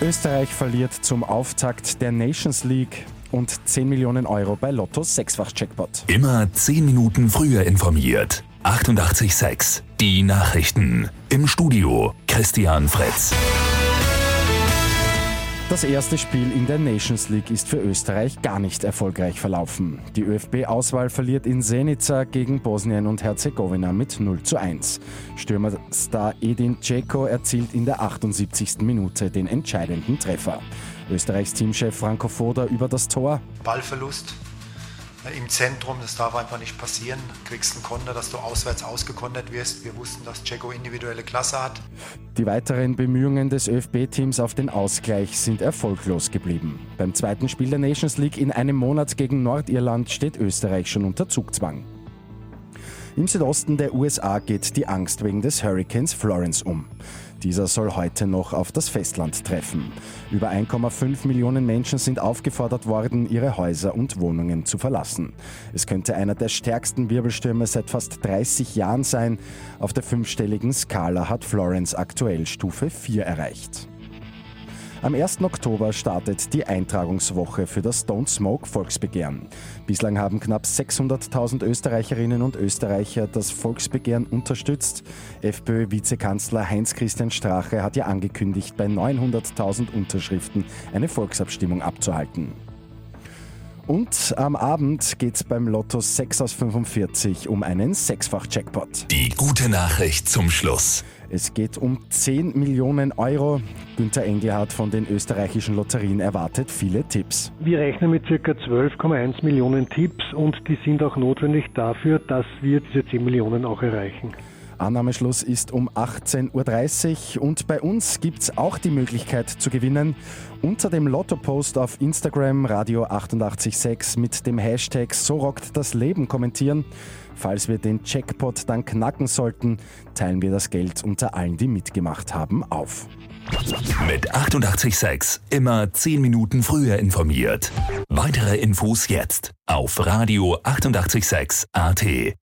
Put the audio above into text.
Österreich verliert zum Auftakt der Nations League und 10 Millionen Euro bei Lotto sechsfach Jackpot. Immer 10 Minuten früher informiert. 88.6 Die Nachrichten. Im Studio Christian Fritz. Das erste Spiel in der Nations League ist für Österreich gar nicht erfolgreich verlaufen. Die ÖFB-Auswahl verliert in Senica gegen Bosnien und Herzegowina mit 0 zu 1. Stürmerstar Edin Dzeko erzielt in der 78. Minute den entscheidenden Treffer. Österreichs Teamchef Franco Foda über das Tor. Ballverlust im Zentrum, das darf einfach nicht passieren. Du kriegst einen Konter, dass du auswärts ausgekontert wirst. Wir wussten, dass Checo individuelle Klasse hat. Die weiteren Bemühungen des ÖFB-Teams auf den Ausgleich sind erfolglos geblieben. Beim zweiten Spiel der Nations League in einem Monat gegen Nordirland steht Österreich schon unter Zugzwang. Im Südosten der USA geht die Angst wegen des Hurricanes Florence um. Dieser soll heute noch auf das Festland treffen. Über 1,5 Millionen Menschen sind aufgefordert worden, ihre Häuser und Wohnungen zu verlassen. Es könnte einer der stärksten Wirbelstürme seit fast 30 Jahren sein. Auf der fünfstelligen Skala hat Florence aktuell Stufe 4 erreicht. Am 1. Oktober startet die Eintragungswoche für das Don't Smoke Volksbegehren. Bislang haben knapp 600.000 Österreicherinnen und Österreicher das Volksbegehren unterstützt. FPÖ-Vizekanzler Heinz-Christian Strache hat ja angekündigt, bei 900.000 Unterschriften eine Volksabstimmung abzuhalten. Und am Abend geht es beim Lotto 6 aus 45 um einen Sechsfach-Jackpot. Die gute Nachricht zum Schluss. Es geht um 10 Millionen Euro. Günter Engelhardt von den österreichischen Lotterien erwartet viele Tipps. Wir rechnen mit ca. 12,1 Millionen Tipps und die sind auch notwendig dafür, dass wir diese 10 Millionen auch erreichen. Annahmeschluss ist um 18.30 Uhr und bei uns gibt es auch die Möglichkeit zu gewinnen. Unter dem Lotto-Post auf Instagram Radio 886 mit dem Hashtag So rockt das Leben kommentieren. Falls wir den Jackpot dann knacken sollten, teilen wir das Geld unter allen, die mitgemacht haben, auf. Mit 886 immer 10 Minuten früher informiert. Weitere Infos jetzt auf Radio 886 AT.